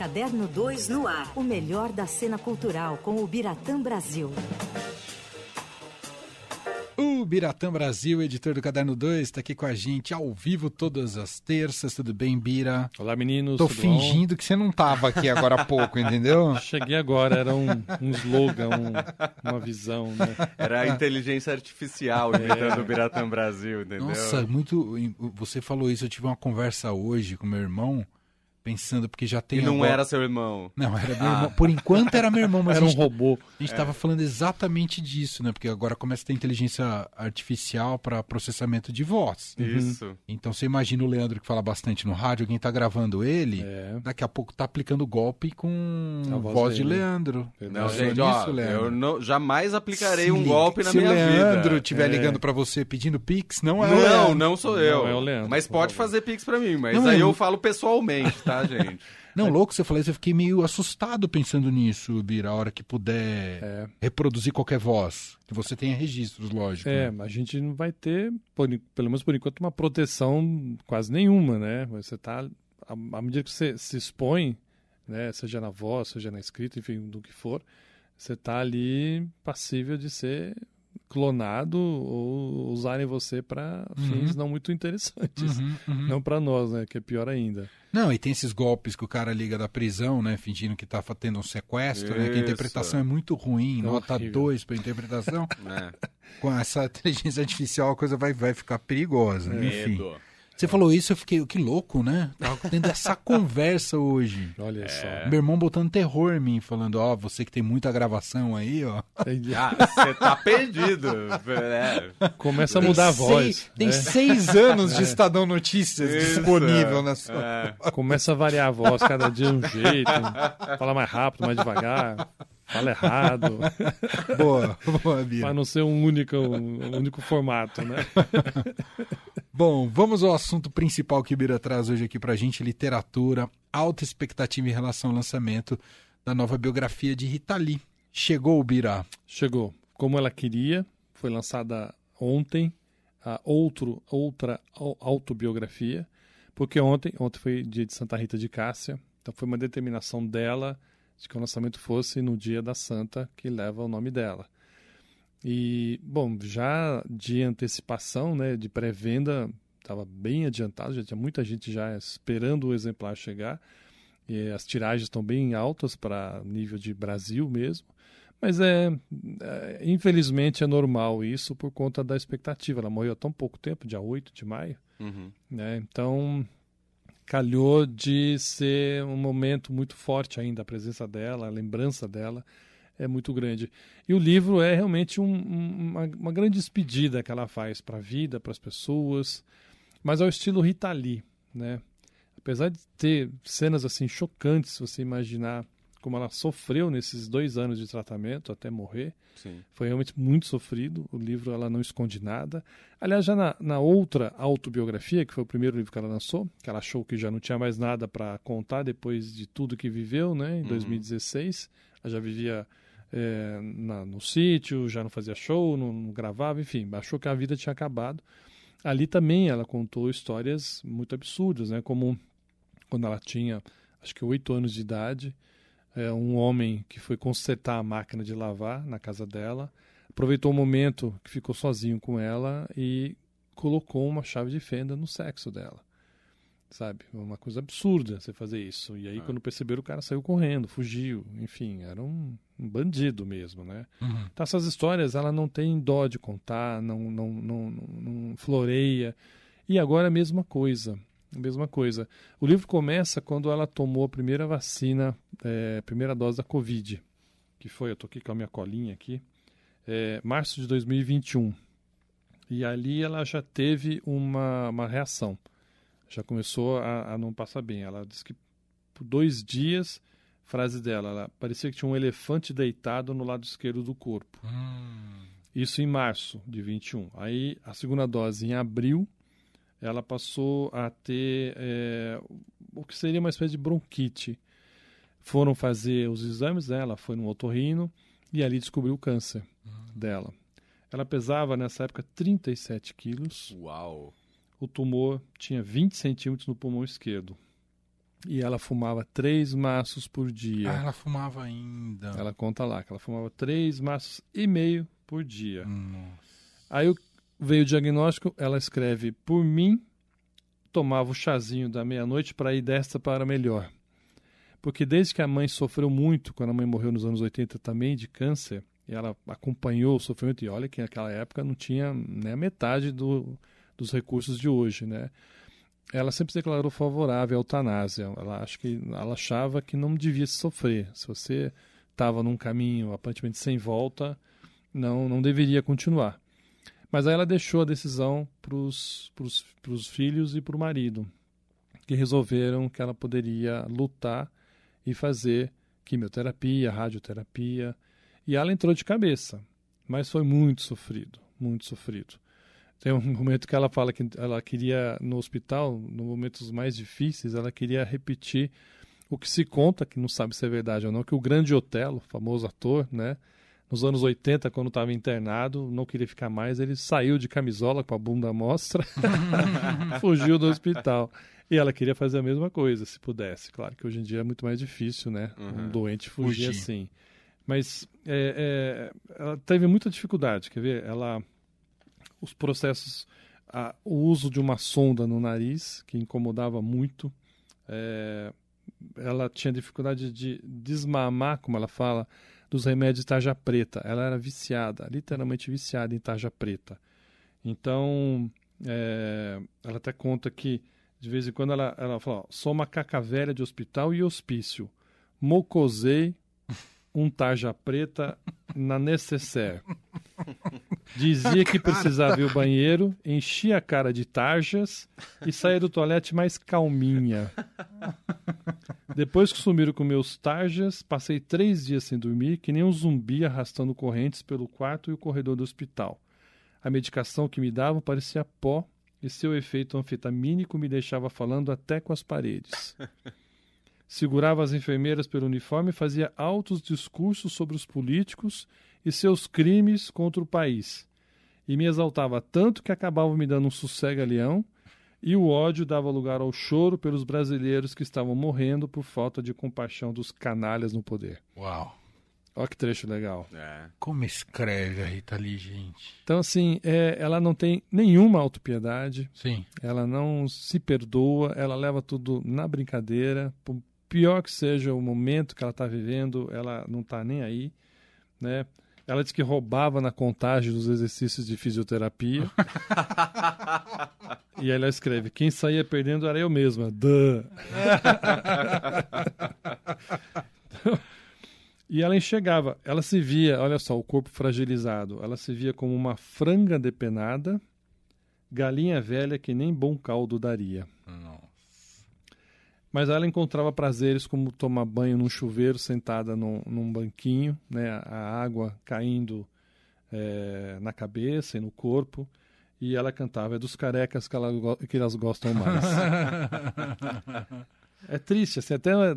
Caderno 2 no ar. O melhor da cena cultural com o Biratã Brasil. O Biratã Brasil, editor do Caderno 2, está aqui com a gente ao vivo todas as terças. Tudo bem, Bira? Olá, meninos. Tô fingindo bom? que você não estava aqui agora há pouco, entendeu? Cheguei agora, era um, um slogan, um, uma visão, né? Era a inteligência artificial imitando é. o Biratã Brasil, entendeu? Nossa, muito. Você falou isso, eu tive uma conversa hoje com meu irmão pensando, porque já tem. E não agora... era seu irmão. Não, era meu ah. irmão. Por enquanto era meu irmão, mas era gente, um robô. A gente estava é. falando exatamente disso, né? Porque agora começa a ter inteligência artificial para processamento de voz. Uhum. Isso. Então você imagina o Leandro que fala bastante no rádio, alguém está gravando ele, é. daqui a pouco tá aplicando golpe com a voz, voz de Leandro. Não, gente, ó, isso, Leandro. eu não, jamais aplicarei se um golpe na minha vida. Se o Leandro estiver é. ligando para você pedindo pix, não é Não, o Leandro. não sou eu. Não é o Leandro. Mas pode fazer pix para mim, mas não, aí eu falo pessoalmente, tá, gente? Não, louco, você falou isso, eu fiquei meio assustado pensando nisso, Bira, a hora que puder é. reproduzir qualquer voz. Que você tenha registros, lógico. É, né? a gente não vai ter, por, pelo menos por enquanto, uma proteção quase nenhuma, né? Você tá. À, à medida que você se expõe, né, seja na voz, seja na escrita, enfim, do que for, você está ali passível de ser clonado ou usarem você para uhum. fins não muito interessantes. Uhum, uhum. Não para nós, né? Que é pior ainda. Não, e tem esses golpes que o cara liga da prisão, né? Fingindo que tá tendo um sequestro, Isso. né? Que a interpretação é muito ruim, é nota 2 para interpretação. é. Com essa inteligência artificial a coisa vai, vai ficar perigosa. É. Enfim. Você falou isso, eu fiquei, que louco, né? Tava tendo essa conversa hoje. Olha é. só. Meu irmão botando terror em mim, falando, ó, oh, você que tem muita gravação aí, ó. Ah, você tá perdido. É. Começa a mudar tem a voz. Seis, tem seis anos de é. Estadão Notícias isso. disponível na sua. É. Começa a variar a voz, cada dia um jeito. Fala mais rápido, mais devagar. Fala errado. boa, boa, Bia. Para não ser um único, um único formato, né? Bom, vamos ao assunto principal que o Bira traz hoje aqui pra gente: literatura, alta expectativa em relação ao lançamento da nova biografia de Rita Lee. Chegou o Bira? Chegou. Como ela queria, foi lançada ontem a outro, outra autobiografia, porque ontem, ontem foi dia de Santa Rita de Cássia, então foi uma determinação dela de que o lançamento fosse no dia da Santa, que leva o nome dela. E, bom, já de antecipação, né, de pré-venda, estava bem adiantado, já tinha muita gente já esperando o exemplar chegar. E as tiragens estão bem altas para nível de Brasil mesmo. Mas é, é, infelizmente é normal isso por conta da expectativa. Ela morreu há tão pouco tempo, dia 8 de maio. Uhum. Né? Então, calhou de ser um momento muito forte ainda, a presença dela, a lembrança dela é muito grande. E o livro é realmente um, uma, uma, grande despedida que ela faz para a vida, para as pessoas, mas ao estilo Rita Lee, né? Apesar de ter cenas assim chocantes, se você imaginar como ela sofreu nesses dois anos de tratamento até morrer, Sim. foi realmente muito sofrido. O livro ela não esconde nada. Aliás, já na, na outra autobiografia, que foi o primeiro livro que ela lançou, que ela achou que já não tinha mais nada para contar depois de tudo que viveu, né? Em uhum. 2016, ela já vivia é, na, no sítio, já não fazia show, não, não, gravava, enfim, achou que a vida tinha acabado. Ali também ela contou histórias muito absurdas, né? Como quando ela tinha, acho que oito anos de idade, é, um homem que foi consertar a máquina de lavar na casa dela, aproveitou o momento que ficou sozinho com ela e colocou uma chave de fenda no sexo dela sabe? Uma coisa absurda você fazer isso. E aí, ah. quando perceberam, o cara saiu correndo, fugiu, enfim, era um, um bandido mesmo, né? Uhum. Então, essas histórias, ela não tem dó de contar, não, não, não, não, floreia. E agora a mesma coisa. A mesma coisa. O livro começa quando ela tomou a primeira vacina, é, primeira dose da Covid, que foi, eu tô aqui com a minha colinha aqui, é, março de 2021. E ali ela já teve uma, uma reação já começou a, a não passar bem. Ela disse que por dois dias, frase dela, ela parecia que tinha um elefante deitado no lado esquerdo do corpo. Hum. Isso em março de 21. Aí a segunda dose em abril, ela passou a ter é, o que seria uma espécie de bronquite. Foram fazer os exames dela, foi no otorrino e ali descobriu o câncer hum. dela. Ela pesava nessa época 37 quilos. Uau! O tumor tinha 20 centímetros no pulmão esquerdo. e ela fumava três maços por dia. Ah, ela fumava ainda. Ela conta lá que ela fumava três maços e meio por dia. Nossa. Aí veio o diagnóstico, ela escreve: Por mim, tomava o chazinho da meia-noite para ir desta para melhor. Porque desde que a mãe sofreu muito, quando a mãe morreu nos anos 80 também de câncer, ela acompanhou o sofrimento, e olha que naquela época não tinha nem a metade do, dos recursos de hoje, né? ela sempre se declarou favorável à eutanásia. Ela, acho que, ela achava que não devia se sofrer. Se você estava num caminho aparentemente sem volta, não, não deveria continuar. Mas aí ela deixou a decisão para os filhos e para o marido, que resolveram que ela poderia lutar e fazer quimioterapia, radioterapia. E ela entrou de cabeça, mas foi muito sofrido, muito sofrido. Tem um momento que ela fala que ela queria, no hospital, nos momentos mais difíceis, ela queria repetir o que se conta, que não sabe se é verdade ou não, que o grande Otelo, famoso ator, né? Nos anos 80, quando estava internado, não queria ficar mais, ele saiu de camisola com a bunda à mostra, fugiu do hospital. E ela queria fazer a mesma coisa, se pudesse. Claro que hoje em dia é muito mais difícil, né? Uhum. Um doente fugir, fugir. assim. Mas é, é, ela teve muita dificuldade, quer ver? Ela os processos, a, o uso de uma sonda no nariz, que incomodava muito. É, ela tinha dificuldade de desmamar, como ela fala, dos remédios de tarja preta. Ela era viciada, literalmente viciada em tarja preta. Então, é, ela até conta que, de vez em quando, ela, ela fala: sou uma caca velha de hospital e hospício. Mocosei um tarja preta na necessaire. Dizia que precisava ir ao banheiro, enchia a cara de tarjas e saía do toalete mais calminha. Depois que sumiram com meus tarjas, passei três dias sem dormir, que nem um zumbi arrastando correntes pelo quarto e o corredor do hospital. A medicação que me davam parecia pó e seu efeito anfetamínico me deixava falando até com as paredes. Segurava as enfermeiras pelo uniforme e fazia altos discursos sobre os políticos e seus crimes contra o país. E me exaltava tanto que acabava me dando um sossega-leão, e o ódio dava lugar ao choro pelos brasileiros que estavam morrendo por falta de compaixão dos canalhas no poder. Uau! Olha que trecho legal. É. Como escreve a Rita Lee, gente? Então, assim, é, ela não tem nenhuma autopiedade. Sim. Ela não se perdoa, ela leva tudo na brincadeira. Pior que seja o momento que ela está vivendo, ela não está nem aí. Né? Ela disse que roubava na contagem dos exercícios de fisioterapia. e aí ela escreve: quem saía perdendo era eu mesma. Duh. e ela enxergava, ela se via, olha só, o corpo fragilizado, ela se via como uma franga depenada, galinha velha que nem bom caldo daria. Não. Mas ela encontrava prazeres como tomar banho num chuveiro sentada num, num banquinho, né, a água caindo é, na cabeça e no corpo. E ela cantava, é dos carecas que, ela, que elas gostam mais. é triste, assim, até é,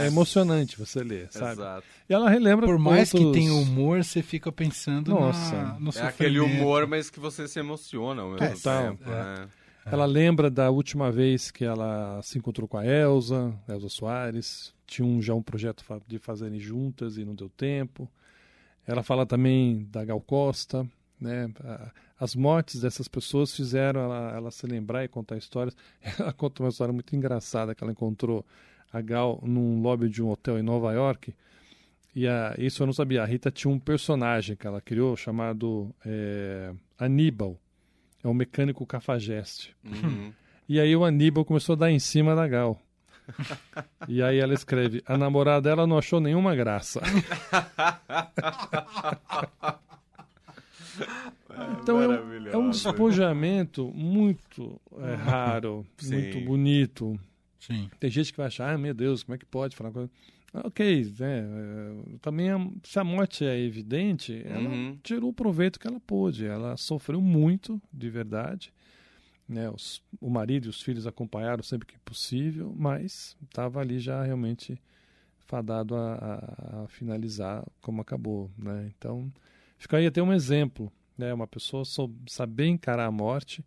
é, emocionante você ler, sabe? Exato. E ela relembra. Por mais outros... que tenha humor, você fica pensando Nossa, na, no É aquele humor, mas que você se emociona ao mesmo Total, tempo. É. É. Ela lembra da última vez que ela se encontrou com a Elsa, Elsa Soares. Tinha um, já um projeto de fazerem juntas e não deu tempo. Ela fala também da Gal Costa, né? As mortes dessas pessoas fizeram ela, ela se lembrar e contar histórias. Ela conta uma história muito engraçada que ela encontrou a Gal num lobby de um hotel em Nova York. E a, isso eu não sabia. A Rita tinha um personagem que ela criou chamado é, Aníbal. É o mecânico cafajeste. Uhum. E aí o Aníbal começou a dar em cima da Gal. e aí ela escreve: a namorada dela não achou nenhuma graça. então é um, é um, despojamento muito é, raro, Sim. muito bonito. Sim. Tem gente que vai achar, ah, meu Deus, como é que pode falar coisa. Ok, né? também se a morte é evidente, ela uhum. tirou o proveito que ela pôde. Ela sofreu muito, de verdade. Né? Os, o marido e os filhos acompanharam sempre que possível, mas estava ali já realmente fadado a, a, a, finalizar como acabou. Né? Então, fica aí até um exemplo. Né? Uma pessoa saber encarar a morte,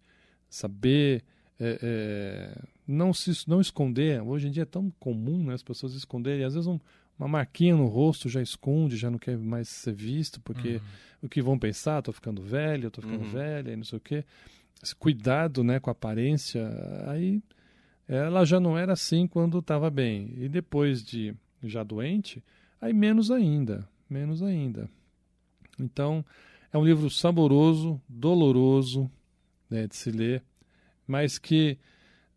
saber é, é, não se não esconder. Hoje em dia é tão comum né, as pessoas esconderem. Às vezes um, uma marquinha no rosto já esconde, já não quer mais ser visto, porque uhum. o que vão pensar, estou ficando velho, estou ficando uhum. velha, e não sei o quê. Esse cuidado né, com a aparência, aí ela já não era assim quando estava bem. E depois de já doente, aí menos ainda, menos ainda. Então, é um livro saboroso, doloroso né, de se ler, mas que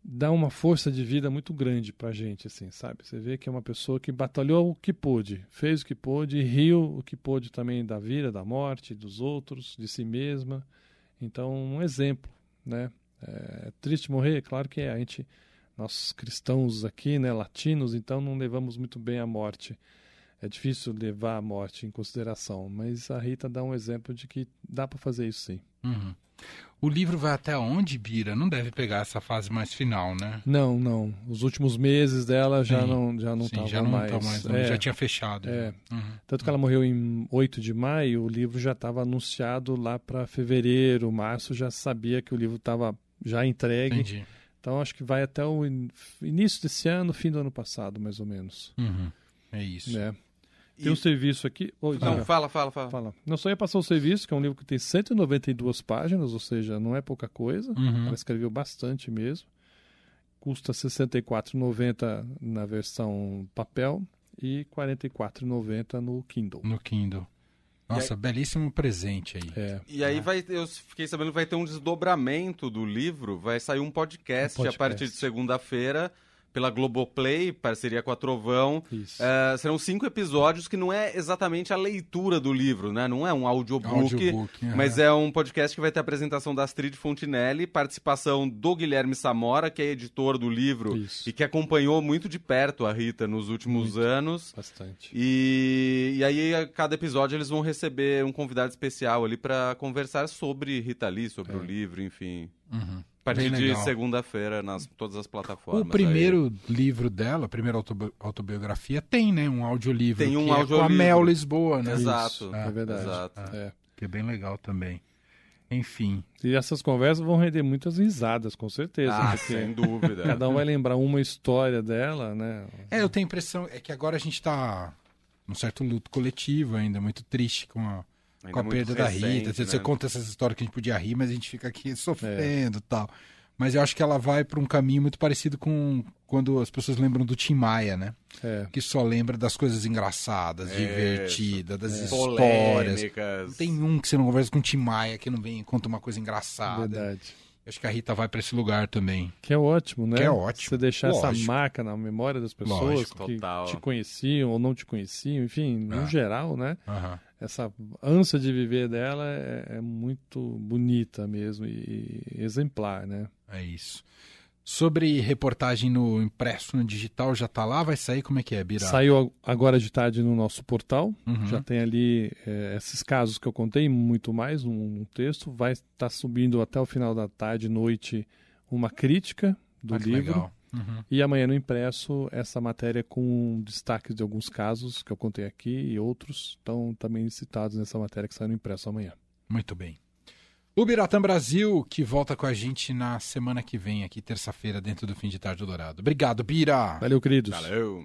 dá uma força de vida muito grande para a gente, assim, sabe? Você vê que é uma pessoa que batalhou o que pôde, fez o que pôde, riu o que pôde também da vida, da morte, dos outros, de si mesma. Então, um exemplo, né? É triste morrer, claro que é. A gente, nós cristãos aqui, né, latinos, então não levamos muito bem a morte. É difícil levar a morte em consideração, mas a Rita dá um exemplo de que dá para fazer isso sim. Uhum. O livro vai até onde, Bira? Não deve pegar essa fase mais final, né? Não, não. Os últimos meses dela já sim, não já não sim, já não mais. Tá mais é, já tinha fechado. É. Uhum. Tanto que ela morreu em 8 de maio, o livro já estava anunciado lá para fevereiro, março, já sabia que o livro estava já entregue. Entendi. Então acho que vai até o início desse ano, fim do ano passado, mais ou menos. Uhum. É isso. É. Tem um serviço aqui. Oh, não, fala, fala, fala, fala. Não só ia passar o serviço, que é um livro que tem 192 páginas, ou seja, não é pouca coisa. Uhum. Ela escreveu bastante mesmo. Custa R$ 64,90 na versão papel e R$ 44,90 no Kindle. No Kindle. Nossa, aí... belíssimo presente aí. É. E aí vai, eu fiquei sabendo que vai ter um desdobramento do livro, vai sair um podcast, um podcast. a partir de segunda-feira pela Globoplay, parceria com a Trovão. Uh, serão cinco episódios que não é exatamente a leitura do livro, né? Não é um audiobook, audiobook mas é. é um podcast que vai ter a apresentação da Astrid Fontinelli, participação do Guilherme Samora, que é editor do livro Isso. e que acompanhou muito de perto a Rita nos últimos muito. anos. Bastante. E, e aí, a cada episódio, eles vão receber um convidado especial ali para conversar sobre Rita Lee, sobre é. o livro, enfim. Uhum. A partir de segunda-feira nas todas as plataformas. O primeiro aí. livro dela, a primeira autobiografia, tem, né? Um audiolivro. Tem um audiolivro. É com a Mel Lisboa, né? Exato. Isso, é, é verdade. Exato. É, é. Que é bem legal também. Enfim. E essas conversas vão render muitas risadas, com certeza. Ah, sem dúvida. Cada um vai lembrar uma história dela, né? É, eu tenho a impressão é que agora a gente está num certo luto coletivo ainda, muito triste com a Ainda com a perda recente, da Rita. Você, né? você conta essas histórias que a gente podia rir, mas a gente fica aqui sofrendo e é. tal. Mas eu acho que ela vai para um caminho muito parecido com quando as pessoas lembram do Tim Maia, né? É. Que só lembra das coisas engraçadas, é, divertidas, das é. histórias. Polêmicas. Não tem um que você não conversa com o Tim Maia que não vem e conta uma coisa engraçada. Verdade. Acho que a Rita vai para esse lugar também. Que é ótimo, né? Que é ótimo. Você deixar Lógico. essa marca na memória das pessoas Lógico, que total. te conheciam ou não te conheciam, enfim, no ah. geral, né? Uhum. Essa ânsia de viver dela é, é muito bonita mesmo e, e exemplar, né? É isso. Sobre reportagem no impresso, no digital, já está lá? Vai sair? Como é que é, Bira? Saiu agora de tarde no nosso portal. Uhum. Já tem ali é, esses casos que eu contei, muito mais, um, um texto. Vai estar tá subindo até o final da tarde, noite, uma crítica do ah, livro. Uhum. E amanhã no impresso, essa matéria com destaques de alguns casos que eu contei aqui e outros estão também citados nessa matéria que sai no impresso amanhã. Muito bem. O Biratã Brasil, que volta com a gente na semana que vem, aqui, terça-feira, dentro do Fim de Tarde Dourado. Obrigado, Bira. Valeu, queridos. Valeu.